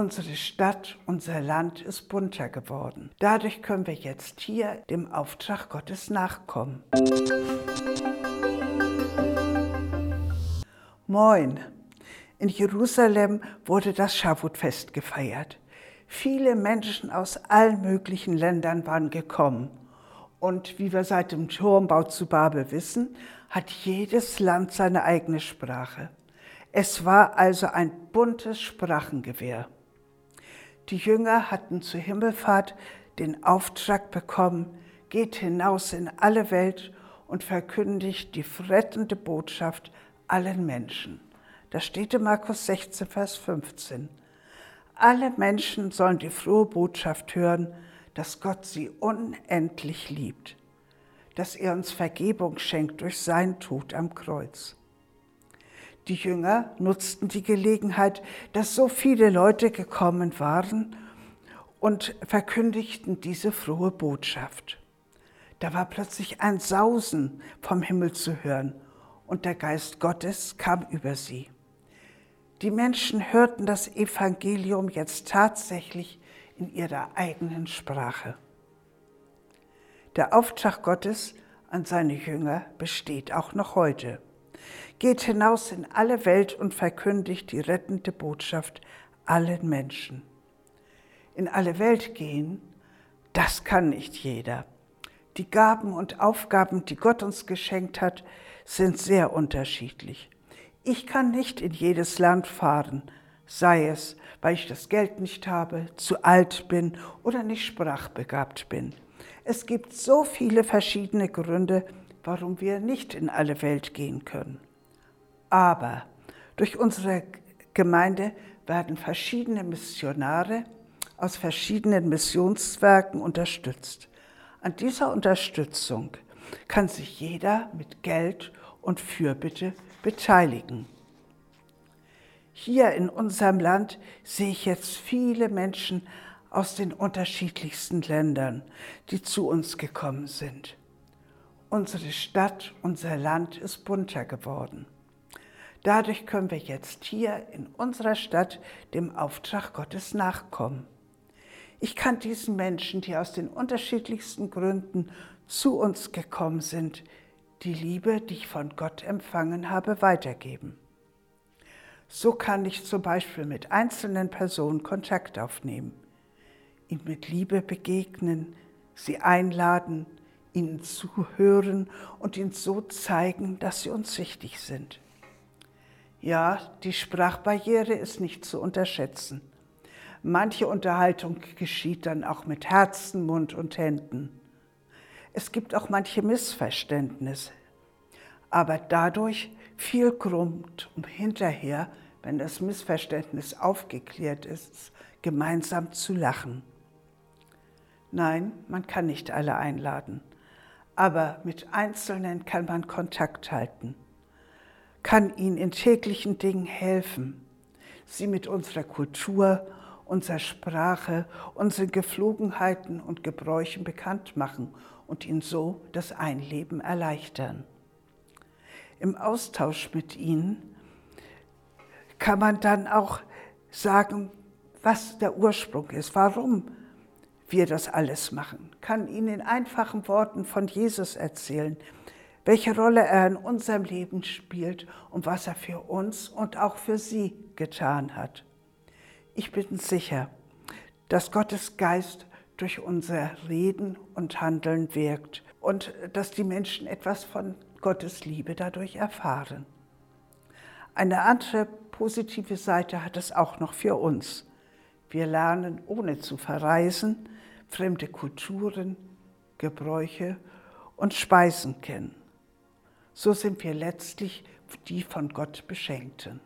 Unsere Stadt, unser Land ist bunter geworden. Dadurch können wir jetzt hier dem Auftrag Gottes nachkommen. Moin! In Jerusalem wurde das Schavutfest gefeiert. Viele Menschen aus allen möglichen Ländern waren gekommen. Und wie wir seit dem Turmbau zu Babel wissen, hat jedes Land seine eigene Sprache. Es war also ein buntes Sprachengewehr. Die Jünger hatten zur Himmelfahrt den Auftrag bekommen, geht hinaus in alle Welt und verkündigt die rettende Botschaft allen Menschen. Das steht in Markus 16, Vers 15. Alle Menschen sollen die frohe Botschaft hören, dass Gott sie unendlich liebt, dass er uns Vergebung schenkt durch sein Tod am Kreuz. Die Jünger nutzten die Gelegenheit, dass so viele Leute gekommen waren und verkündigten diese frohe Botschaft. Da war plötzlich ein Sausen vom Himmel zu hören und der Geist Gottes kam über sie. Die Menschen hörten das Evangelium jetzt tatsächlich in ihrer eigenen Sprache. Der Auftrag Gottes an seine Jünger besteht auch noch heute. Geht hinaus in alle Welt und verkündigt die rettende Botschaft allen Menschen. In alle Welt gehen, das kann nicht jeder. Die Gaben und Aufgaben, die Gott uns geschenkt hat, sind sehr unterschiedlich. Ich kann nicht in jedes Land fahren, sei es, weil ich das Geld nicht habe, zu alt bin oder nicht sprachbegabt bin. Es gibt so viele verschiedene Gründe, warum wir nicht in alle Welt gehen können. Aber durch unsere Gemeinde werden verschiedene Missionare aus verschiedenen Missionswerken unterstützt. An dieser Unterstützung kann sich jeder mit Geld und Fürbitte beteiligen. Hier in unserem Land sehe ich jetzt viele Menschen aus den unterschiedlichsten Ländern, die zu uns gekommen sind. Unsere Stadt, unser Land ist bunter geworden. Dadurch können wir jetzt hier in unserer Stadt dem Auftrag Gottes nachkommen. Ich kann diesen Menschen, die aus den unterschiedlichsten Gründen zu uns gekommen sind, die Liebe, die ich von Gott empfangen habe, weitergeben. So kann ich zum Beispiel mit einzelnen Personen Kontakt aufnehmen, ihnen mit Liebe begegnen, sie einladen, ihnen zuhören und ihnen so zeigen, dass sie uns wichtig sind. Ja, die Sprachbarriere ist nicht zu unterschätzen. Manche Unterhaltung geschieht dann auch mit Herzen, Mund und Händen. Es gibt auch manche Missverständnisse. Aber dadurch viel Grund, um hinterher, wenn das Missverständnis aufgeklärt ist, gemeinsam zu lachen. Nein, man kann nicht alle einladen, aber mit Einzelnen kann man Kontakt halten, kann ihnen in täglichen Dingen helfen, sie mit unserer Kultur, unserer Sprache, unseren Geflogenheiten und Gebräuchen bekannt machen und ihnen so das Einleben erleichtern. Im Austausch mit ihnen kann man dann auch sagen, was der Ursprung ist, warum wir das alles machen, kann ihnen in einfachen Worten von Jesus erzählen, welche Rolle er in unserem Leben spielt und was er für uns und auch für sie getan hat. Ich bin sicher, dass Gottes Geist durch unser Reden und Handeln wirkt und dass die Menschen etwas von Gottes Liebe dadurch erfahren. Eine andere positive Seite hat es auch noch für uns. Wir lernen, ohne zu verreisen, fremde Kulturen, Gebräuche und Speisen kennen. So sind wir letztlich die von Gott Beschenkten.